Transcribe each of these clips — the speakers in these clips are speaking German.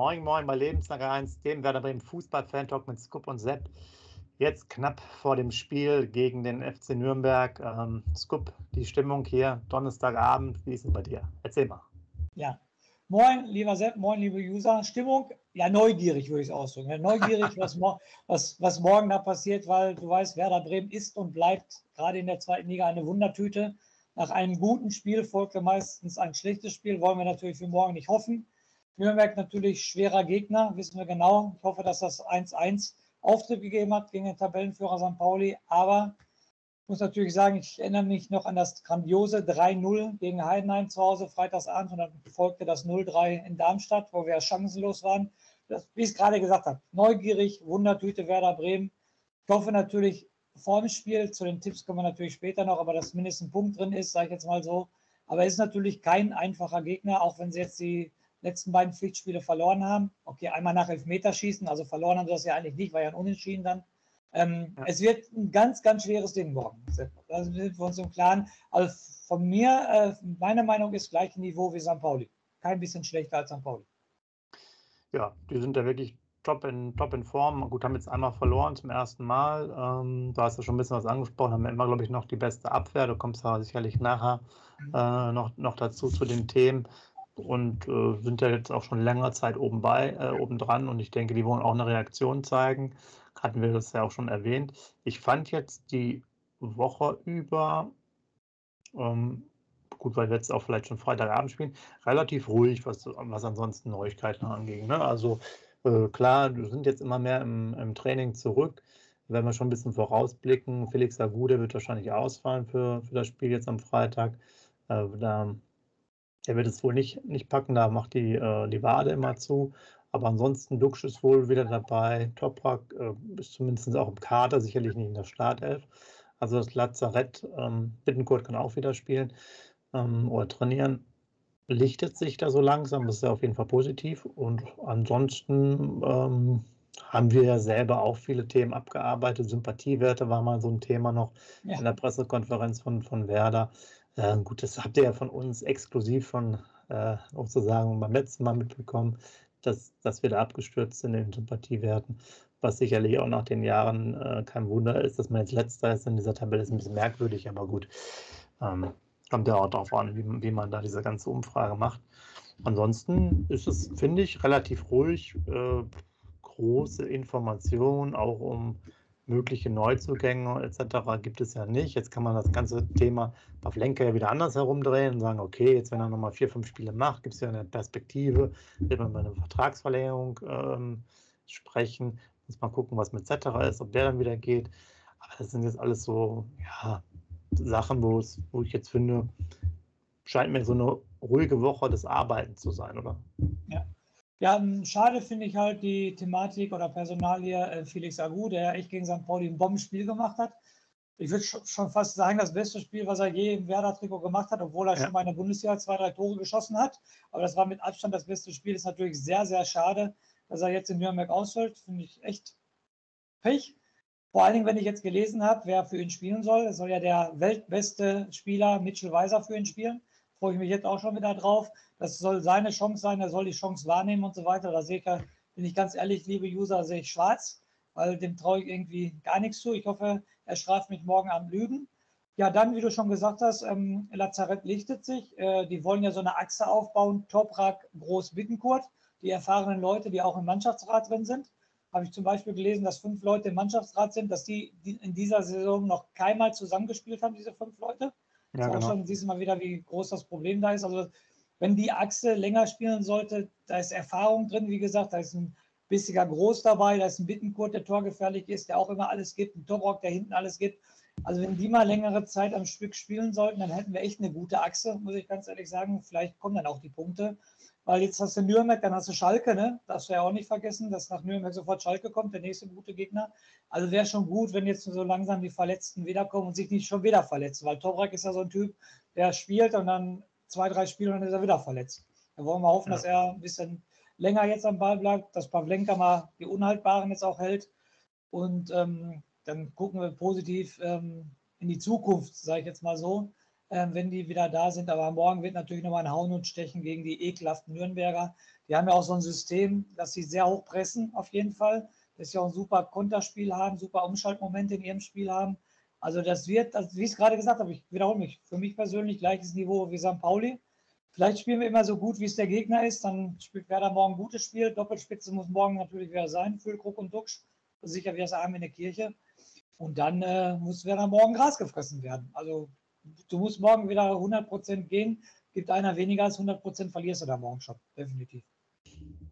Moin, moin bei Lebenslange 1, dem Werder Bremen Fußball-Fan-Talk mit Scoop und Sepp. Jetzt knapp vor dem Spiel gegen den FC Nürnberg. Ähm, Scoop, die Stimmung hier, Donnerstagabend, wie ist denn bei dir? Erzähl mal. Ja, moin, lieber Sepp, moin, liebe User. Stimmung, ja, neugierig würde ich es ausdrücken. neugierig, was, was, was morgen da passiert, weil du weißt, Werder Bremen ist und bleibt gerade in der zweiten Liga eine Wundertüte. Nach einem guten Spiel folgte meistens ein schlechtes Spiel, wollen wir natürlich für morgen nicht hoffen. Nürnberg natürlich schwerer Gegner, wissen wir genau. Ich hoffe, dass das 1-1 Auftritt gegeben hat gegen den Tabellenführer St. Pauli. Aber ich muss natürlich sagen, ich erinnere mich noch an das grandiose 3-0 gegen Heidenheim zu Hause freitagsabend und dann folgte das 0-3 in Darmstadt, wo wir chancenlos waren. Das, wie ich es gerade gesagt habe, neugierig, Wundertüte Werder Bremen. Ich hoffe natürlich vor dem Spiel, zu den Tipps kommen wir natürlich später noch, aber dass mindestens ein Punkt drin ist, sage ich jetzt mal so. Aber ist natürlich kein einfacher Gegner, auch wenn sie jetzt die letzten beiden Pflichtspiele verloren haben. Okay, einmal nach Elfmeterschießen, also verloren haben sie das ja eigentlich nicht, war ja ein Unentschieden dann. Ähm, ja. Es wird ein ganz, ganz schweres Ding morgen. Da sind wir uns im Klaren. Also von mir, äh, meine Meinung ist gleiche Niveau wie St. Pauli. Kein bisschen schlechter als St. Pauli. Ja, die sind ja wirklich top in, top in Form. Gut, haben jetzt einmal verloren zum ersten Mal. Ähm, du hast ja schon ein bisschen was angesprochen, haben immer, glaube ich, noch die beste Abwehr. Du kommst aber sicherlich nachher mhm. äh, noch, noch dazu zu den Themen und äh, sind ja jetzt auch schon länger Zeit oben bei, äh, oben dran und ich denke, die wollen auch eine Reaktion zeigen. Hatten wir das ja auch schon erwähnt. Ich fand jetzt die Woche über, ähm, gut, weil wir jetzt auch vielleicht schon Freitagabend spielen, relativ ruhig, was, was ansonsten Neuigkeiten anging. Ne? Also äh, klar, wir sind jetzt immer mehr im, im Training zurück. Wenn wir schon ein bisschen vorausblicken, Felix Agude wird wahrscheinlich ausfallen für, für das Spiel jetzt am Freitag. Äh, da er wird es wohl nicht, nicht packen, da macht die, äh, die Wade immer zu. Aber ansonsten, Duxch ist wohl wieder dabei. Toprak äh, ist zumindest auch im Kader, sicherlich nicht in der Startelf. Also das Lazarett, ähm, Bittenkurt kann auch wieder spielen ähm, oder trainieren. Lichtet sich da so langsam, das ist ja auf jeden Fall positiv. Und ansonsten ähm, haben wir ja selber auch viele Themen abgearbeitet. Sympathiewerte war mal so ein Thema noch ja. in der Pressekonferenz von, von Werder. Äh, gut, das habt ihr ja von uns exklusiv von äh, sozusagen beim letzten Mal mitbekommen, dass, dass wir da abgestürzt sind in den Sympathiewerten, was sicherlich auch nach den Jahren äh, kein Wunder ist, dass man jetzt letzter ist in dieser Tabelle, ist ein bisschen merkwürdig, aber gut. Ähm, kommt ja auch darauf an, wie, wie man da diese ganze Umfrage macht. Ansonsten ist es, finde ich, relativ ruhig. Äh, große Informationen, auch um mögliche Neuzugänge etc. gibt es ja nicht. Jetzt kann man das ganze Thema Pavlenka ja wieder anders herumdrehen und sagen, okay, jetzt wenn er nochmal vier, fünf Spiele macht, gibt es ja eine Perspektive, wird man über eine Vertragsverlängerung ähm, sprechen. Muss mal gucken, was mit Zetterer ist, ob der dann wieder geht. Aber das sind jetzt alles so, ja, Sachen, wo ich jetzt finde, scheint mir so eine ruhige Woche des Arbeitens zu sein, oder? Ja, ja, schade finde ich halt die Thematik oder Personalie äh, Felix Agu, der echt gegen St. Pauli ein Bombenspiel gemacht hat. Ich würde schon fast sagen, das beste Spiel, was er je im Werder-Trikot gemacht hat, obwohl er ja. schon mal in der Bundesliga zwei, drei Tore geschossen hat. Aber das war mit Abstand das beste Spiel. Ist natürlich sehr, sehr schade, dass er jetzt in Nürnberg ausfällt. Finde ich echt Pech. Vor allen Dingen, wenn ich jetzt gelesen habe, wer für ihn spielen soll. Es soll ja der weltbeste Spieler Mitchell Weiser für ihn spielen freue ich mich jetzt auch schon wieder drauf. Das soll seine Chance sein, er soll die Chance wahrnehmen und so weiter. Da sehe ich, bin ich ganz ehrlich, liebe User, sehe ich schwarz, weil dem traue ich irgendwie gar nichts zu. Ich hoffe, er straft mich morgen am Lügen. Ja, dann, wie du schon gesagt hast, ähm, Lazarett lichtet sich. Äh, die wollen ja so eine Achse aufbauen, Toprak, Groß, Bittenkurt. Die erfahrenen Leute, die auch im Mannschaftsrat drin sind. Habe ich zum Beispiel gelesen, dass fünf Leute im Mannschaftsrat sind, dass die, die in dieser Saison noch keinmal zusammengespielt haben, diese fünf Leute. Ja, genau. schon, siehst du mal wieder, wie groß das Problem da ist. Also, wenn die Achse länger spielen sollte, da ist Erfahrung drin, wie gesagt, da ist ein bissiger Groß dabei, da ist ein Bittenkurt, der torgefährlich ist, der auch immer alles gibt, ein Tobrock, der hinten alles gibt. Also wenn die mal längere Zeit am Stück spielen sollten, dann hätten wir echt eine gute Achse, muss ich ganz ehrlich sagen. Vielleicht kommen dann auch die Punkte. Weil jetzt hast du Nürnberg, dann hast du Schalke, ne? Darfst du ja auch nicht vergessen, dass nach Nürnberg sofort Schalke kommt, der nächste gute Gegner. Also wäre schon gut, wenn jetzt so langsam die Verletzten wiederkommen und sich nicht schon wieder verletzen, weil Tobrak ist ja so ein Typ, der spielt und dann zwei, drei Spiele und dann ist er wieder verletzt. Da wollen wir hoffen, ja. dass er ein bisschen länger jetzt am Ball bleibt, dass Pavlenka mal die Unhaltbaren jetzt auch hält. Und ähm, dann gucken wir positiv ähm, in die Zukunft, sage ich jetzt mal so. Äh, wenn die wieder da sind. Aber morgen wird natürlich nochmal ein Hauen und Stechen gegen die ekelhaften Nürnberger. Die haben ja auch so ein System, dass sie sehr hoch pressen, auf jeden Fall. Dass sie auch ein super Konterspiel haben, super Umschaltmomente in ihrem Spiel haben. Also das wird, also wie ich es gerade gesagt habe, ich wiederhole mich, für mich persönlich gleiches Niveau wie St. Pauli. Vielleicht spielen wir immer so gut, wie es der Gegner ist. Dann spielt Werder morgen ein gutes Spiel. Doppelspitze muss morgen natürlich wieder sein. Füllkrug und Duxch. Sicher wie das Arm in der Kirche. Und dann äh, muss Werder morgen Gras gefressen werden. Also du musst morgen wieder 100% gehen. Gibt einer weniger als 100%, verlierst du da morgen schon. Definitiv.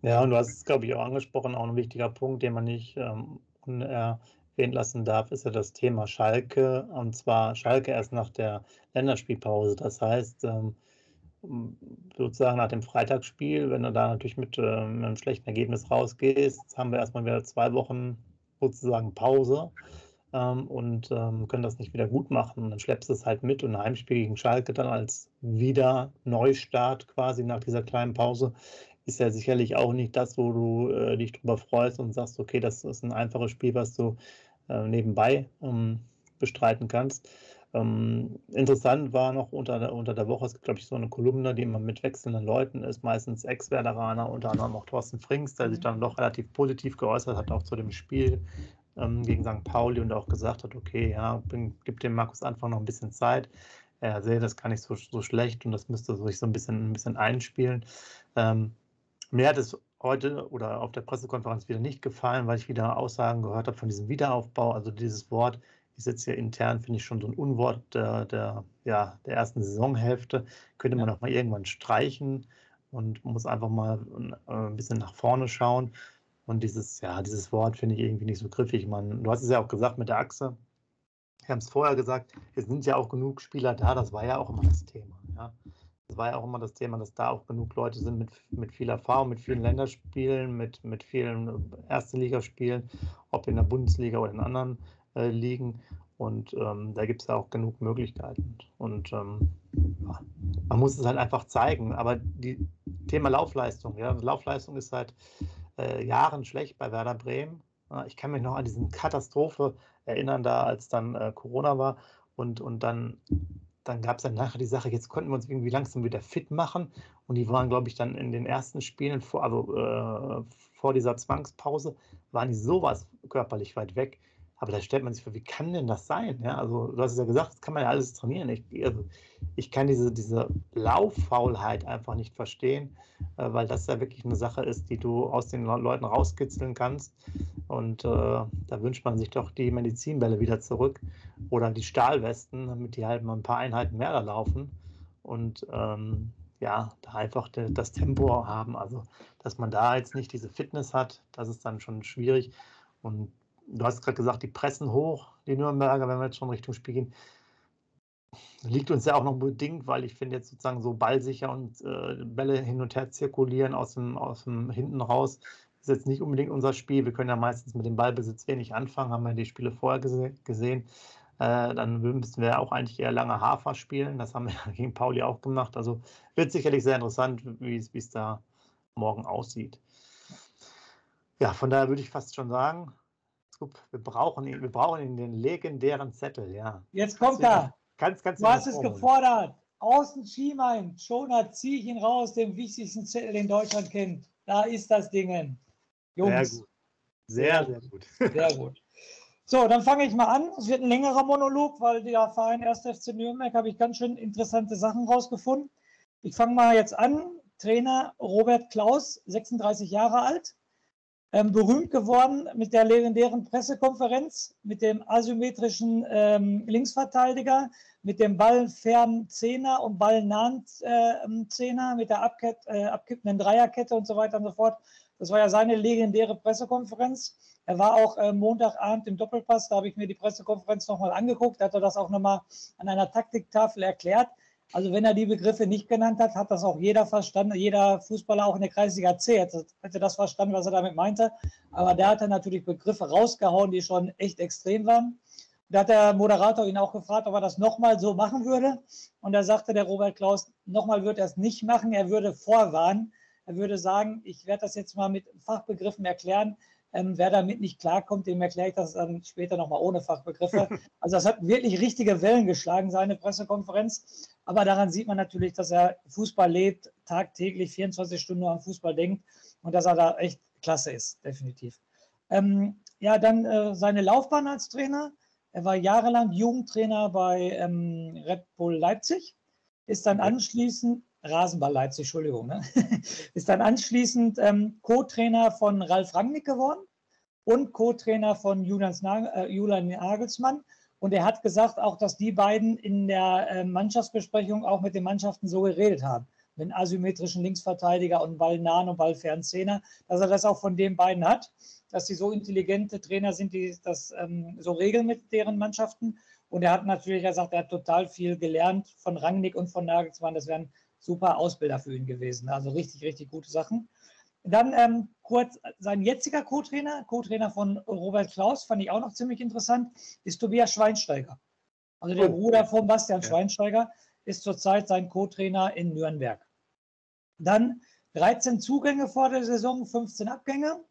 Ja, und du hast es, glaube ich, auch angesprochen. Auch ein wichtiger Punkt, den man nicht ähm, unerwähnt lassen darf, ist ja das Thema Schalke. Und zwar Schalke erst nach der Länderspielpause. Das heißt, ähm, sozusagen nach dem Freitagsspiel, wenn du da natürlich mit, äh, mit einem schlechten Ergebnis rausgehst, haben wir erstmal wieder zwei Wochen sozusagen Pause ähm, und ähm, können das nicht wieder gut machen. Und dann schleppst du es halt mit und ein Heimspiel gegen Schalke dann als wieder Neustart quasi nach dieser kleinen Pause ist ja sicherlich auch nicht das, wo du äh, dich drüber freust und sagst, okay, das ist ein einfaches Spiel, was du äh, nebenbei ähm, bestreiten kannst. Ähm, interessant war noch unter der, unter der Woche, es gibt, glaube ich, so eine Kolumne, die immer mit wechselnden Leuten ist, meistens Ex-Werderaner, unter anderem auch Thorsten Frings, der sich mhm. dann doch relativ positiv geäußert hat, auch zu dem Spiel ähm, gegen St. Pauli und auch gesagt hat, okay, ja, bin, gib dem Markus Anfang noch ein bisschen Zeit. Er sehe das gar nicht so, so schlecht und das müsste sich so ein bisschen, ein bisschen einspielen. Ähm, mir hat es heute oder auf der Pressekonferenz wieder nicht gefallen, weil ich wieder Aussagen gehört habe von diesem Wiederaufbau, also dieses Wort ist jetzt hier intern, finde ich, schon so ein Unwort der, der, ja, der ersten Saisonhälfte. Könnte man auch mal irgendwann streichen und muss einfach mal äh, ein bisschen nach vorne schauen. Und dieses, ja, dieses Wort finde ich irgendwie nicht so griffig. Man, du hast es ja auch gesagt mit der Achse. Wir haben es vorher gesagt, es sind ja auch genug Spieler da, das war ja auch immer das Thema. Ja. Das war ja auch immer das Thema, dass da auch genug Leute sind mit, mit viel Erfahrung, mit vielen Länderspielen, mit, mit vielen Erste Ligaspielen, ob in der Bundesliga oder in anderen äh, liegen. Und ähm, da gibt es ja auch genug Möglichkeiten. Und ähm, man muss es halt einfach zeigen. Aber die Thema Laufleistung, ja, Laufleistung ist seit äh, Jahren schlecht bei Werder Bremen. Ich kann mich noch an diese Katastrophe erinnern, da als dann äh, Corona war und, und dann, dann gab es dann nachher die Sache, jetzt konnten wir uns irgendwie langsam wieder fit machen. Und die waren, glaube ich, dann in den ersten Spielen vor, also, äh, vor dieser Zwangspause, waren die sowas körperlich weit weg aber da stellt man sich vor, wie kann denn das sein? Ja, also du hast es ja gesagt, das kann man ja alles trainieren. Ich, also, ich kann diese, diese Lauffaulheit einfach nicht verstehen, äh, weil das ja wirklich eine Sache ist, die du aus den Leuten rauskitzeln kannst. Und äh, da wünscht man sich doch die Medizinbälle wieder zurück oder die Stahlwesten, damit die halt mal ein paar Einheiten mehr da laufen. Und ähm, ja, da einfach das Tempo haben. Also, dass man da jetzt nicht diese Fitness hat, das ist dann schon schwierig. Und du hast gerade gesagt, die pressen hoch, die Nürnberger, wenn wir jetzt schon Richtung Spiel gehen. Liegt uns ja auch noch bedingt, weil ich finde jetzt sozusagen so ballsicher und äh, Bälle hin und her zirkulieren aus dem, aus dem hinten raus, ist jetzt nicht unbedingt unser Spiel. Wir können ja meistens mit dem Ballbesitz wenig anfangen, haben wir die Spiele vorher gese gesehen. Äh, dann müssten wir auch eigentlich eher lange Hafer spielen. Das haben wir gegen Pauli auch gemacht. Also wird sicherlich sehr interessant, wie es da morgen aussieht. Ja, von daher würde ich fast schon sagen, wir brauchen ihn, wir brauchen ihn, den legendären Zettel, ja. Jetzt kommt er. Ganz, ganz du hast es gefordert. Außen Schienbein, Schoner, zieh ich ihn raus, den wichtigsten Zettel, den Deutschland kennt. Da ist das Ding. Jungs. Sehr gut. Sehr, sehr gut. Sehr gut. So, dann fange ich mal an. Es wird ein längerer Monolog, weil der Verein 1. FC Nürnberg habe ich ganz schön interessante Sachen rausgefunden. Ich fange mal jetzt an. Trainer Robert Klaus, 36 Jahre alt, ähm, berühmt geworden mit der legendären Pressekonferenz, mit dem asymmetrischen ähm, Linksverteidiger, mit dem ballfernen Zehner und ballnahen äh, Zehner, mit der abkipp, äh, abkippenden Dreierkette und so weiter und so fort. Das war ja seine legendäre Pressekonferenz. Er war auch äh, Montagabend im Doppelpass, da habe ich mir die Pressekonferenz nochmal angeguckt, da hat er das auch nochmal an einer Taktiktafel erklärt. Also wenn er die Begriffe nicht genannt hat, hat das auch jeder verstanden, jeder Fußballer auch in der Kreisliga C hätte, das verstanden, was er damit meinte. Aber der hat dann natürlich Begriffe rausgehauen, die schon echt extrem waren. Da hat der Moderator ihn auch gefragt, ob er das nochmal so machen würde. Und da sagte der Robert Klaus, nochmal würde er es nicht machen, er würde vorwarnen. Er würde sagen, ich werde das jetzt mal mit Fachbegriffen erklären. Ähm, wer damit nicht klarkommt, dem erkläre ich das dann später nochmal ohne Fachbegriffe. Also das hat wirklich richtige Wellen geschlagen, seine Pressekonferenz. Aber daran sieht man natürlich, dass er Fußball lebt, tagtäglich 24 Stunden nur am Fußball denkt und dass er da echt klasse ist, definitiv. Ähm, ja, dann äh, seine Laufbahn als Trainer. Er war jahrelang Jugendtrainer bei ähm, Red Bull Leipzig, ist dann anschließend, Rasenball Leipzig, Entschuldigung, ne? ist dann anschließend ähm, Co-Trainer von Ralf Rangnick geworden und Co-Trainer von Julian, äh, Julian Nagelsmann. Und er hat gesagt auch, dass die beiden in der äh, Mannschaftsbesprechung auch mit den Mannschaften so geredet haben. Mit asymmetrischen Linksverteidiger und ballnahen und ballfernen Zehner, dass er das auch von den beiden hat dass sie so intelligente Trainer sind, die das ähm, so regeln mit deren Mannschaften. Und er hat natürlich gesagt, er hat total viel gelernt von Rangnick und von Nagelsmann. Das wären super Ausbilder für ihn gewesen. Also richtig, richtig gute Sachen. Dann ähm, kurz sein jetziger Co-Trainer, Co-Trainer von Robert Klaus, fand ich auch noch ziemlich interessant, ist Tobias Schweinsteiger. Also der oh. Bruder von Bastian ja. Schweinsteiger ist zurzeit sein Co-Trainer in Nürnberg. Dann 13 Zugänge vor der Saison, 15 Abgänge.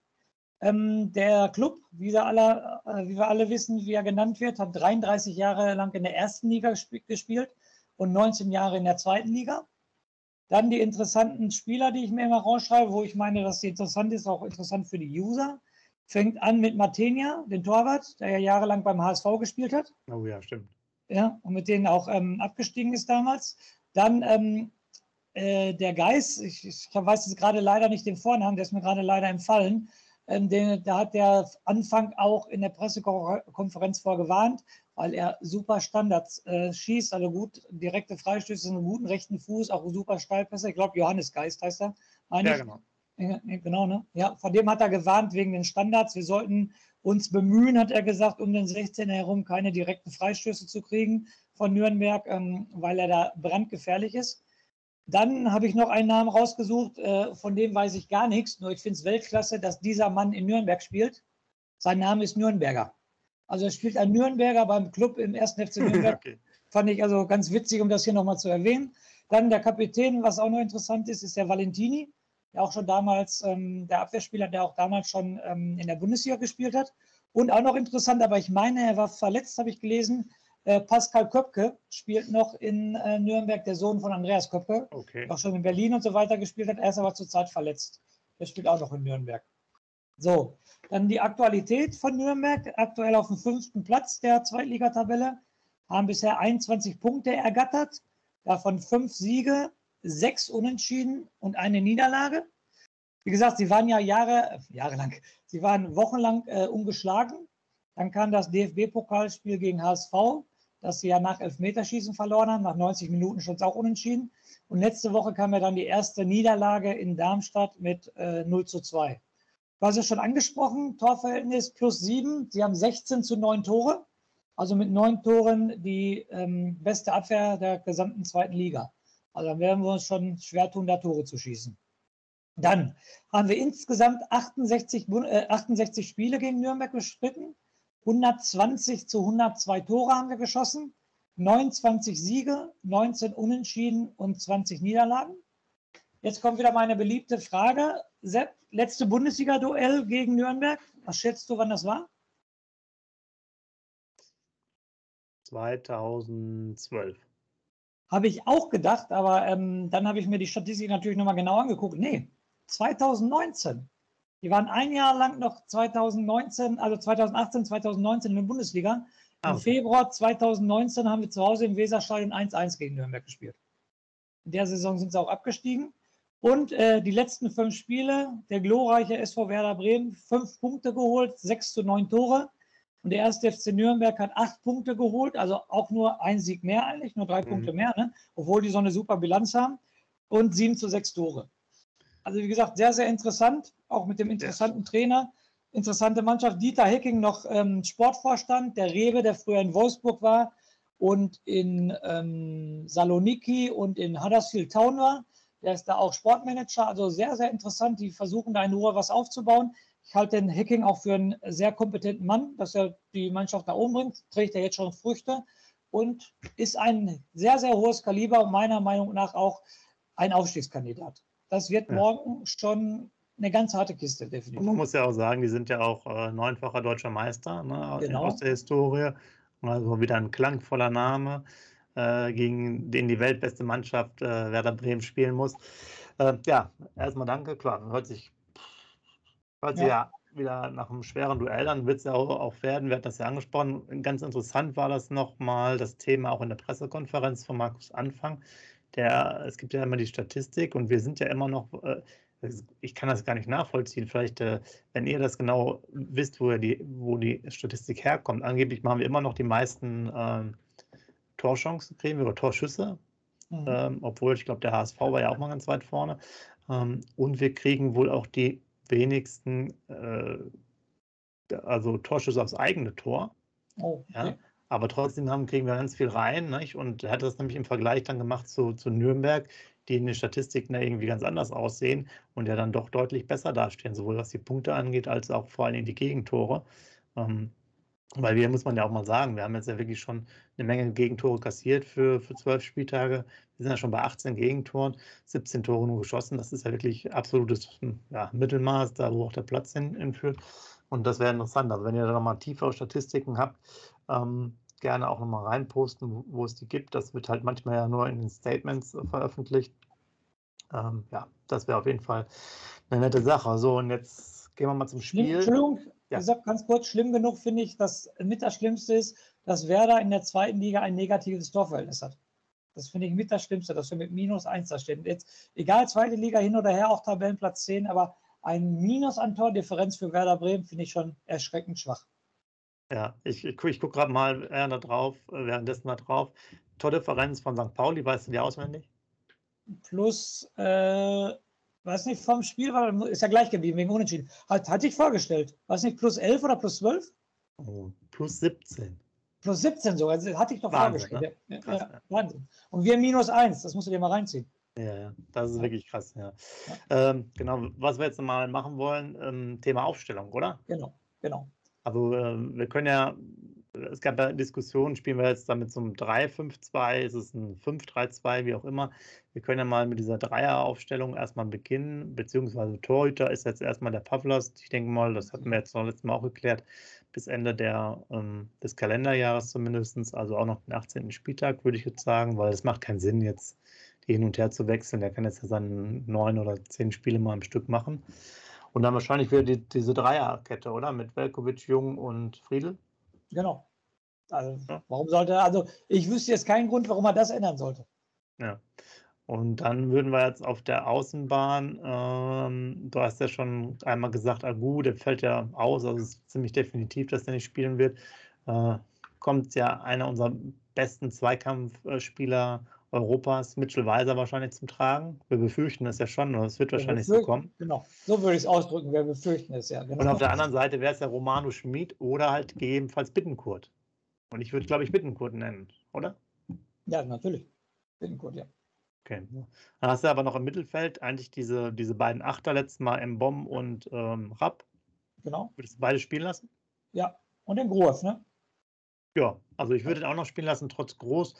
Ähm, der Club, wie wir, alle, äh, wie wir alle wissen, wie er genannt wird, hat 33 Jahre lang in der ersten Liga gesp gespielt und 19 Jahre in der zweiten Liga. Dann die interessanten Spieler, die ich mir immer rausschreibe, wo ich meine, dass die interessant ist, auch interessant für die User. Fängt an mit Martenia, den Torwart, der ja jahrelang beim HSV gespielt hat. Oh ja, stimmt. Ja, und mit denen auch ähm, abgestiegen ist damals. Dann ähm, äh, der Geist, ich, ich weiß jetzt gerade leider nicht den Vornamen, der ist mir gerade leider entfallen. Ähm, den, da hat der Anfang auch in der Pressekonferenz vorgewarnt, weil er super Standards äh, schießt, also gut direkte Freistöße, einen guten rechten Fuß, auch super Steilpässe. Ich glaube, Johannes Geist heißt er. Ja, genau. Genau, ne? Ja, von dem hat er gewarnt wegen den Standards. Wir sollten uns bemühen, hat er gesagt, um den 16er herum keine direkten Freistöße zu kriegen von Nürnberg, ähm, weil er da brandgefährlich ist. Dann habe ich noch einen Namen rausgesucht, äh, von dem weiß ich gar nichts, nur ich finde es Weltklasse, dass dieser Mann in Nürnberg spielt. Sein Name ist Nürnberger. Also er spielt ein Nürnberger beim Club im 1. FC Nürnberg. okay. Fand ich also ganz witzig, um das hier nochmal zu erwähnen. Dann der Kapitän, was auch noch interessant ist, ist der Valentini, der auch schon damals, ähm, der Abwehrspieler, der auch damals schon ähm, in der Bundesliga gespielt hat. Und auch noch interessant, aber ich meine, er war verletzt, habe ich gelesen, äh, Pascal Köpke spielt noch in äh, Nürnberg, der Sohn von Andreas Köpke, okay. auch schon in Berlin und so weiter gespielt hat. Er ist aber zurzeit verletzt. Der spielt auch noch in Nürnberg. So, dann die Aktualität von Nürnberg, aktuell auf dem fünften Platz der Zweitligatabelle, haben bisher 21 Punkte ergattert, davon fünf Siege, sechs Unentschieden und eine Niederlage. Wie gesagt, sie waren ja Jahre, jahrelang, sie waren wochenlang äh, ungeschlagen. Dann kam das DFB-Pokalspiel gegen HSV dass sie ja nach Elfmeterschießen verloren haben. Nach 90 Minuten es auch unentschieden. Und letzte Woche kam ja dann die erste Niederlage in Darmstadt mit äh, 0 zu 2. Du hast es schon angesprochen, Torverhältnis plus 7. Sie haben 16 zu 9 Tore. Also mit 9 Toren die ähm, beste Abwehr der gesamten zweiten Liga. Also dann werden wir uns schon schwer tun, da Tore zu schießen. Dann haben wir insgesamt 68, äh, 68 Spiele gegen Nürnberg bestritten. 120 zu 102 Tore haben wir geschossen, 29 Siege, 19 Unentschieden und 20 Niederlagen. Jetzt kommt wieder meine beliebte Frage. Sepp, letzte Bundesliga-Duell gegen Nürnberg. Was schätzt du, wann das war? 2012. Habe ich auch gedacht, aber ähm, dann habe ich mir die Statistik natürlich nochmal genau angeguckt. Nee, 2019. Die waren ein Jahr lang noch 2019, also 2018, 2019 in der Bundesliga. Im okay. Februar 2019 haben wir zu Hause im Weserstadion 1-1 gegen Nürnberg gespielt. In der Saison sind sie auch abgestiegen. Und äh, die letzten fünf Spiele, der glorreiche SV Werder Bremen, fünf Punkte geholt, sechs zu neun Tore. Und der erste FC Nürnberg hat acht Punkte geholt, also auch nur ein Sieg mehr eigentlich, nur drei mhm. Punkte mehr, ne? obwohl die so eine super Bilanz haben. Und sieben zu sechs Tore. Also wie gesagt, sehr, sehr interessant, auch mit dem interessanten Trainer. Interessante Mannschaft. Dieter Hecking noch ähm, Sportvorstand, der Rewe, der früher in Wolfsburg war und in ähm, Saloniki und in Huddersfield Town war. Der ist da auch Sportmanager, also sehr, sehr interessant. Die versuchen da in Ruhe was aufzubauen. Ich halte den Hacking auch für einen sehr kompetenten Mann, dass er die Mannschaft da oben bringt. Trägt er jetzt schon Früchte und ist ein sehr, sehr hohes Kaliber und meiner Meinung nach auch ein Aufstiegskandidat. Das wird ja. morgen schon eine ganz harte Kiste, definitiv. Und man muss ja auch sagen, die sind ja auch äh, neunfacher deutscher Meister ne, genau. aus der Historie. Also wieder ein klangvoller Name, äh, gegen den die weltbeste Mannschaft äh, Werder Bremen spielen muss. Äh, ja, erstmal danke. Klar, hört sich, hört sich ja. ja wieder nach einem schweren Duell an, wird es ja auch, auch, werden, wir hatten das ja angesprochen. Ganz interessant war das nochmal, das Thema auch in der Pressekonferenz von Markus Anfang. Der, es gibt ja immer die Statistik und wir sind ja immer noch, äh, ich kann das gar nicht nachvollziehen. Vielleicht, äh, wenn ihr das genau wisst, wo die, wo die Statistik herkommt. Angeblich machen wir immer noch die meisten ähm, Torchancen, kriegen wir oder Torschüsse. Mhm. Ähm, obwohl ich glaube, der HSV war ja auch mal ganz weit vorne. Ähm, und wir kriegen wohl auch die wenigsten, äh, also Torschüsse aufs eigene Tor. Oh, okay. ja. Aber trotzdem haben, kriegen wir ganz viel rein. Nicht? Und er hat das nämlich im Vergleich dann gemacht zu, zu Nürnberg, die in den Statistiken irgendwie ganz anders aussehen und ja dann doch deutlich besser dastehen, sowohl was die Punkte angeht, als auch vor allem die Gegentore. Ähm, weil wir, muss man ja auch mal sagen, wir haben jetzt ja wirklich schon eine Menge Gegentore kassiert für, für zwölf Spieltage. Wir sind ja schon bei 18 Gegentoren, 17 Tore nur geschossen. Das ist ja wirklich absolutes ja, Mittelmaß, da wo auch der Platz hin, hinführt. Und das wäre interessant. Also wenn ihr da nochmal tiefere Statistiken habt, ähm, gerne auch nochmal reinposten, wo, wo, es die gibt. Das wird halt manchmal ja nur in den Statements äh, veröffentlicht. Ähm, ja, das wäre auf jeden Fall eine nette Sache. So, und jetzt gehen wir mal zum Spiel. Entschuldigung, ja. ich ganz kurz, schlimm genug finde ich, dass mit das Schlimmste ist, dass Werder in der zweiten Liga ein negatives Torverhältnis hat. Das finde ich mit das Schlimmste, dass wir mit minus 1 da stehen. Jetzt, egal, zweite Liga hin oder her, auch Tabellenplatz 10, aber ein Minus an Tordifferenz für Werder Bremen finde ich schon erschreckend schwach. Ja, ich, ich, ich gucke gerade mal äh, da drauf, äh, währenddessen mal drauf. Tordifferenz von St. Pauli, weißt du die auswendig? Plus, äh, weiß nicht, vom Spiel war, ist ja gleich geblieben, wegen Unentschieden. Hat, hatte ich vorgestellt. Weiß nicht, plus 11 oder plus 12? Oh, plus 17. Plus 17 sogar, also, hatte ich doch Wahnsinn, vorgestellt. Ne? Ja, ja. Wahnsinn. Und wir minus 1, das musst du dir mal reinziehen. Ja, ja, das ist wirklich krass, ja. ja. Ähm, genau, was wir jetzt mal machen wollen, ähm, Thema Aufstellung, oder? Genau, genau. Also äh, wir können ja, es gab ja Diskussionen, spielen wir jetzt damit zum 3-5-2, ist es ein 5-3-2, wie auch immer. Wir können ja mal mit dieser Dreieraufstellung erstmal beginnen, beziehungsweise Torhüter ist jetzt erstmal der Pavlos. Ich denke mal, das hatten wir jetzt noch letztes Mal auch geklärt, bis Ende der, ähm, des Kalenderjahres zumindest, also auch noch den 18. Spieltag, würde ich jetzt sagen, weil es macht keinen Sinn, jetzt hin und her zu wechseln. Der kann jetzt ja seine neun oder zehn Spiele mal am Stück machen. Und dann wahrscheinlich wieder die, diese Dreierkette, oder? Mit Velkovic, Jung und Friedel. Genau. Also, ja. warum sollte er, also ich wüsste jetzt keinen Grund, warum er das ändern sollte. Ja. Und dann würden wir jetzt auf der Außenbahn, ähm, du hast ja schon einmal gesagt, Agu, der fällt ja aus, also es ist ziemlich definitiv, dass der nicht spielen wird. Äh, kommt ja einer unserer besten Zweikampfspieler Europas Mitchell Weiser wahrscheinlich zum Tragen. Wir befürchten es ja schon, es wird wahrscheinlich so kommen. Genau, so würde ich es ausdrücken, wir befürchten es ja. Genau. Und auf der anderen Seite wäre es ja Romano Schmid oder halt gegebenenfalls Bittenkurt. Und ich würde, glaube ich, Bittenkurt nennen, oder? Ja, natürlich. Bittenkurt, ja. Okay. Dann hast du aber noch im Mittelfeld eigentlich diese, diese beiden Achter letztes Mal, Mbom und ähm, Rapp. Genau. Würdest du beide spielen lassen? Ja, und den Groß, ne? Ja, also ich würde ihn auch noch spielen lassen, trotz Groß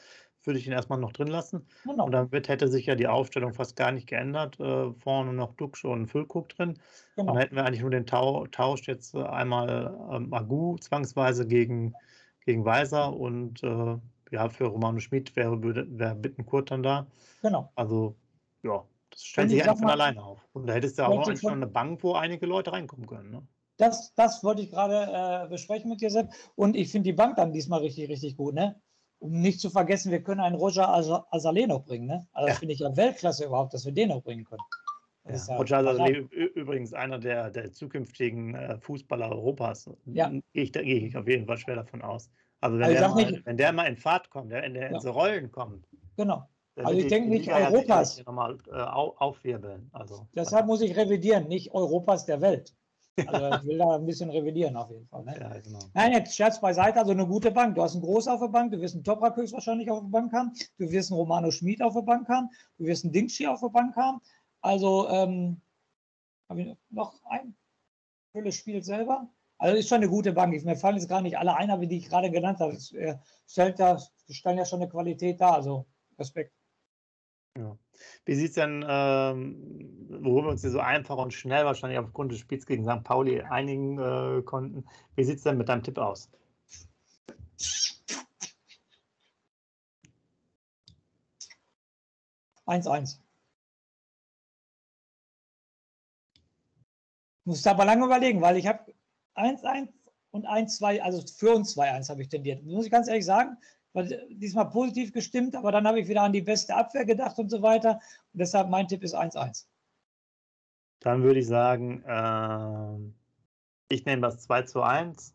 würde ich ihn erstmal noch drin lassen. Genau. Und damit hätte sich ja die Aufstellung fast gar nicht geändert. Äh, vorne noch Duxch und Füllkuck drin. Genau. Dann hätten wir eigentlich nur den Tau Tausch jetzt äh, einmal ähm, Agu zwangsweise gegen, gegen Weiser und äh, ja, für Romano Schmid wäre, wäre Bittenkurt dann da. Genau. Also, ja, das stellt sich eigentlich von alleine auf. Und da hättest du ja auch schon eine Bank, wo einige Leute reinkommen können. Ne? Das, das wollte ich gerade äh, besprechen mit dir, Sepp. Und ich finde die Bank dann diesmal richtig, richtig gut. Ne? um nicht zu vergessen, wir können einen Roger Azalé noch bringen. Ne? Also das ja. finde ich ja Weltklasse überhaupt, dass wir den noch bringen können. Ja, ja Roger Azalé übrigens einer der, der zukünftigen äh, Fußballer Europas. Ja. Gehe ich, da, gehe ich auf jeden Fall schwer davon aus. Also wenn, also der, mal, wenn der mal in Fahrt kommt, wenn der ins Rollen kommt. Genau. Also ich denke nicht Europas. Nochmal äh, aufwirbeln. Also, Deshalb muss ich revidieren, nicht Europas der Welt. Also ich will da ein bisschen revidieren auf jeden Fall. Ne? Ja, genau. Nein, jetzt Scherz beiseite, also eine gute Bank. Du hast einen Groß auf der Bank, du wirst einen Toprak höchstwahrscheinlich auf der Bank haben, du wirst einen Romano Schmid auf der Bank haben, du wirst einen Dingschi auf der Bank haben. Also, ähm, habe ich noch ein Fülle spielt selber. Also ist schon eine gute Bank. Mir fallen jetzt gar nicht alle ein, aber die ich gerade genannt habe. Es äh, stellt da, stellen ja schon eine Qualität da, also Respekt. Ja. Wie sieht es denn, ähm, worüber wir uns hier so einfach und schnell wahrscheinlich aufgrund des Spiels gegen St. Pauli einigen äh, konnten, wie sieht es denn mit deinem Tipp aus? 1-1. Muss aber lange überlegen, weil ich habe 1-1 und 1-2, also für uns 2-1 habe ich tendiert. Muss ich ganz ehrlich sagen, weil diesmal positiv gestimmt, aber dann habe ich wieder an die beste Abwehr gedacht und so weiter. Und deshalb mein Tipp ist 1-1. Dann würde ich sagen, äh, ich nehme das 2 zu 1,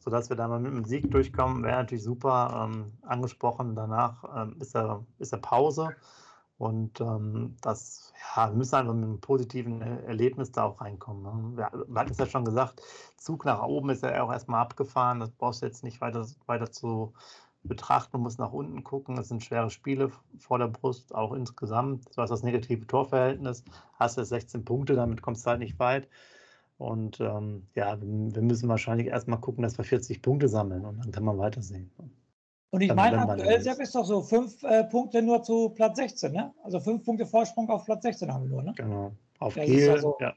sodass wir da mal mit einem Sieg durchkommen. Wäre natürlich super. Ähm, angesprochen, danach ähm, ist, er, ist er Pause. Und ähm, das, ja, wir müssen einfach mit einem positiven Erlebnis da auch reinkommen. Ne? Wir, wir hatten es ja schon gesagt, Zug nach oben ist ja auch erstmal abgefahren. Das brauchst du jetzt nicht weiter, weiter zu betrachten. Du musst nach unten gucken. Es sind schwere Spiele vor der Brust, auch insgesamt. Du hast das negative Torverhältnis, hast jetzt 16 Punkte, damit kommst du halt nicht weit. Und ähm, ja, wir müssen wahrscheinlich erstmal gucken, dass wir 40 Punkte sammeln und dann kann man weitersehen. Und ich meine, aktuell Sepp, ist doch so fünf äh, Punkte nur zu Platz 16, ne? Also fünf Punkte Vorsprung auf Platz 16 haben wir nur, ne? Genau. Auf Kiel, also, ja.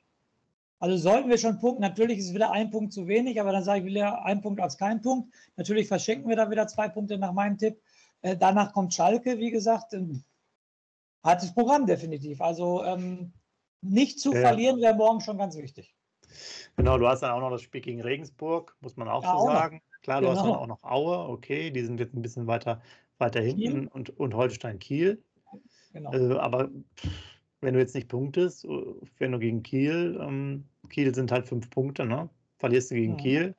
also sollten wir schon punkten. Natürlich ist es wieder ein Punkt zu wenig, aber dann sage ich wieder ein Punkt als kein Punkt. Natürlich verschenken wir da wieder zwei Punkte nach meinem Tipp. Äh, danach kommt Schalke, wie gesagt. Ähm, hartes Programm definitiv. Also ähm, nicht zu ja. verlieren wäre morgen schon ganz wichtig. Genau, du hast dann auch noch das Spiel gegen Regensburg, muss man auch ja, so auch sagen. Klar, du genau. hast dann auch noch Aue, okay, die sind jetzt ein bisschen weiter, weiter hinten und, und Holstein Kiel. Genau. Äh, aber wenn du jetzt nicht punktest, äh, wenn du gegen Kiel, ähm, Kiel sind halt fünf Punkte, ne? Verlierst du gegen mhm. Kiel,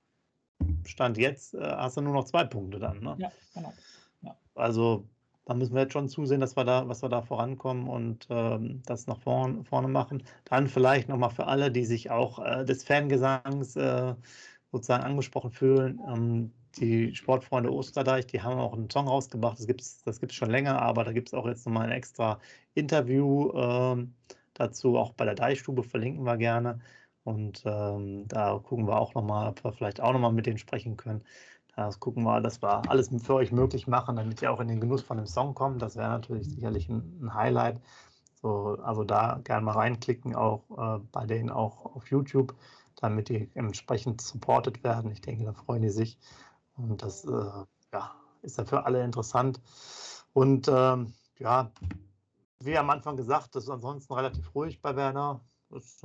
Stand jetzt äh, hast du nur noch zwei Punkte dann, ne? Ja, genau. Ja. Also da müssen wir jetzt schon zusehen, dass wir da, was wir da vorankommen und ähm, das nach vorn, vorne machen. Dann vielleicht nochmal für alle, die sich auch äh, des Fangesangs äh, sozusagen angesprochen fühlen. Ähm, die Sportfreunde Osterdeich, die haben auch einen Song rausgebracht. Das gibt es das gibt's schon länger, aber da gibt es auch jetzt nochmal ein extra Interview ähm, dazu. Auch bei der Deichstube verlinken wir gerne. Und ähm, da gucken wir auch nochmal, ob wir vielleicht auch nochmal mit denen sprechen können. Das gucken wir, dass wir alles für euch möglich machen, damit ihr auch in den Genuss von dem Song kommt. Das wäre natürlich sicherlich ein, ein Highlight. So, also da gerne mal reinklicken, auch äh, bei denen auch auf YouTube damit die entsprechend supported werden. Ich denke, da freuen die sich. Und das äh, ja, ist ja für alle interessant. Und ähm, ja, wie am Anfang gesagt, das ist ansonsten relativ ruhig bei Werner. Das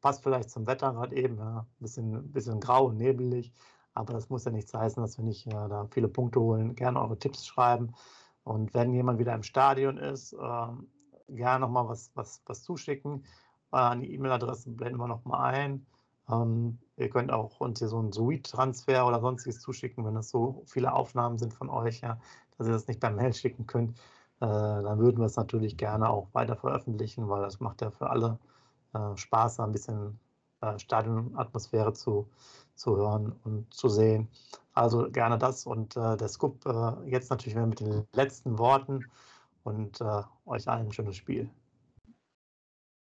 passt vielleicht zum Wetter gerade eben. Ja. Ein bisschen, bisschen grau und nebelig. Aber das muss ja nichts heißen, dass wir nicht ja, da viele Punkte holen. Gerne eure Tipps schreiben. Und wenn jemand wieder im Stadion ist, äh, gerne nochmal was, was, was zuschicken. Äh, an die E-Mail-Adresse blenden wir nochmal ein. Ähm, ihr könnt auch uns hier so einen Suite-Transfer oder sonstiges zuschicken, wenn es so viele Aufnahmen sind von euch, ja, dass ihr das nicht per Mail schicken könnt. Äh, dann würden wir es natürlich gerne auch weiter veröffentlichen, weil das macht ja für alle äh, Spaß, ein bisschen äh, Stadionatmosphäre zu, zu hören und zu sehen. Also gerne das und äh, der Scoop äh, jetzt natürlich mit den letzten Worten und äh, euch allen ein schönes Spiel.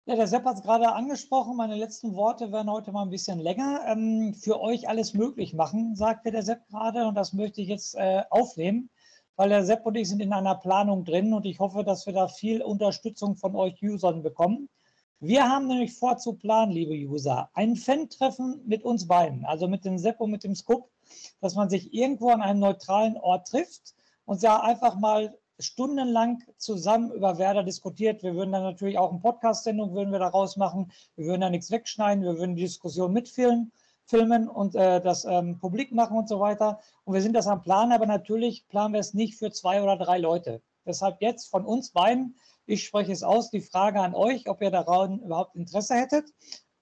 Ja, der Sepp hat es gerade angesprochen. Meine letzten Worte werden heute mal ein bisschen länger. Ähm, für euch alles möglich machen, sagte der Sepp gerade. Und das möchte ich jetzt äh, aufnehmen, weil der Sepp und ich sind in einer Planung drin und ich hoffe, dass wir da viel Unterstützung von euch Usern bekommen. Wir haben nämlich vor zu planen, liebe User, ein Fan-Treffen mit uns beiden, also mit dem Sepp und mit dem Scoop, dass man sich irgendwo an einem neutralen Ort trifft und ja einfach mal stundenlang zusammen über Werder diskutiert. Wir würden dann natürlich auch eine Podcast-Sendung würden wir daraus machen. Wir würden da nichts wegschneiden. Wir würden die Diskussion mitfilmen filmen und äh, das ähm, publik machen und so weiter. Und wir sind das am Plan, aber natürlich planen wir es nicht für zwei oder drei Leute. Deshalb jetzt von uns beiden, ich spreche es aus, die Frage an euch, ob ihr daran überhaupt Interesse hättet.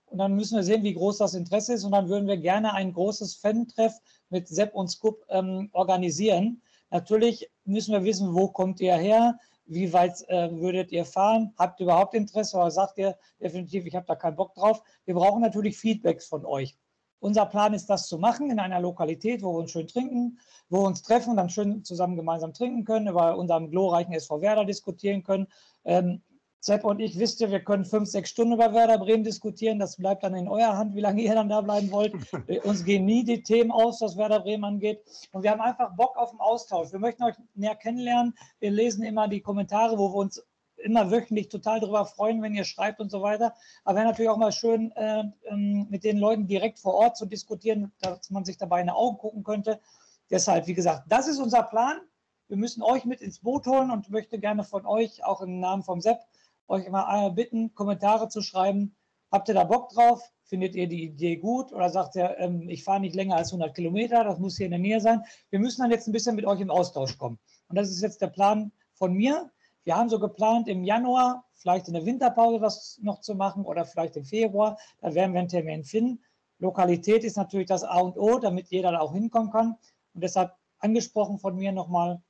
Und dann müssen wir sehen, wie groß das Interesse ist. Und dann würden wir gerne ein großes Fan-Treff mit Sepp und Scoop ähm, organisieren. Natürlich müssen wir wissen, wo kommt ihr her, wie weit äh, würdet ihr fahren, habt ihr überhaupt Interesse oder sagt ihr definitiv, ich habe da keinen Bock drauf. Wir brauchen natürlich Feedbacks von euch. Unser Plan ist, das zu machen in einer Lokalität, wo wir uns schön trinken, wo wir uns treffen und dann schön zusammen gemeinsam trinken können, über unseren glorreichen SV Werder diskutieren können. Ähm, Sepp und ich wisst ihr, wir können fünf, sechs Stunden über Werder Bremen diskutieren. Das bleibt dann in eurer Hand, wie lange ihr dann da bleiben wollt. Äh, uns gehen nie die Themen aus, was Werder Bremen angeht. Und wir haben einfach Bock auf den Austausch. Wir möchten euch näher kennenlernen. Wir lesen immer die Kommentare, wo wir uns immer wöchentlich total darüber freuen, wenn ihr schreibt und so weiter. Aber wäre natürlich auch mal schön, äh, ähm, mit den Leuten direkt vor Ort zu diskutieren, dass man sich dabei in die Augen gucken könnte. Deshalb, wie gesagt, das ist unser Plan. Wir müssen euch mit ins Boot holen und möchte gerne von euch, auch im Namen vom Sepp, euch mal bitten, Kommentare zu schreiben. Habt ihr da Bock drauf? Findet ihr die Idee gut oder sagt ihr, ähm, ich fahre nicht länger als 100 Kilometer, das muss hier in der Nähe sein? Wir müssen dann jetzt ein bisschen mit euch im Austausch kommen. Und das ist jetzt der Plan von mir. Wir haben so geplant, im Januar vielleicht in der Winterpause was noch zu machen oder vielleicht im Februar. Da werden wir einen Termin finden. Lokalität ist natürlich das A und O, damit jeder da auch hinkommen kann. Und deshalb angesprochen von mir nochmal,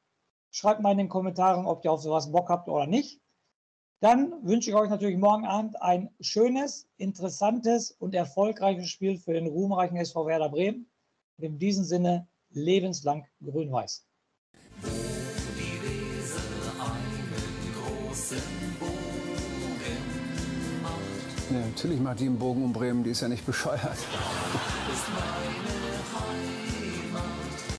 schreibt mal in den Kommentaren, ob ihr auf sowas Bock habt oder nicht. Dann wünsche ich euch natürlich morgen Abend ein schönes, interessantes und erfolgreiches Spiel für den ruhmreichen SV Werder Bremen. Und in diesem Sinne lebenslang grün-weiß. Ja, natürlich macht die einen Bogen um Bremen, die ist ja nicht bescheuert.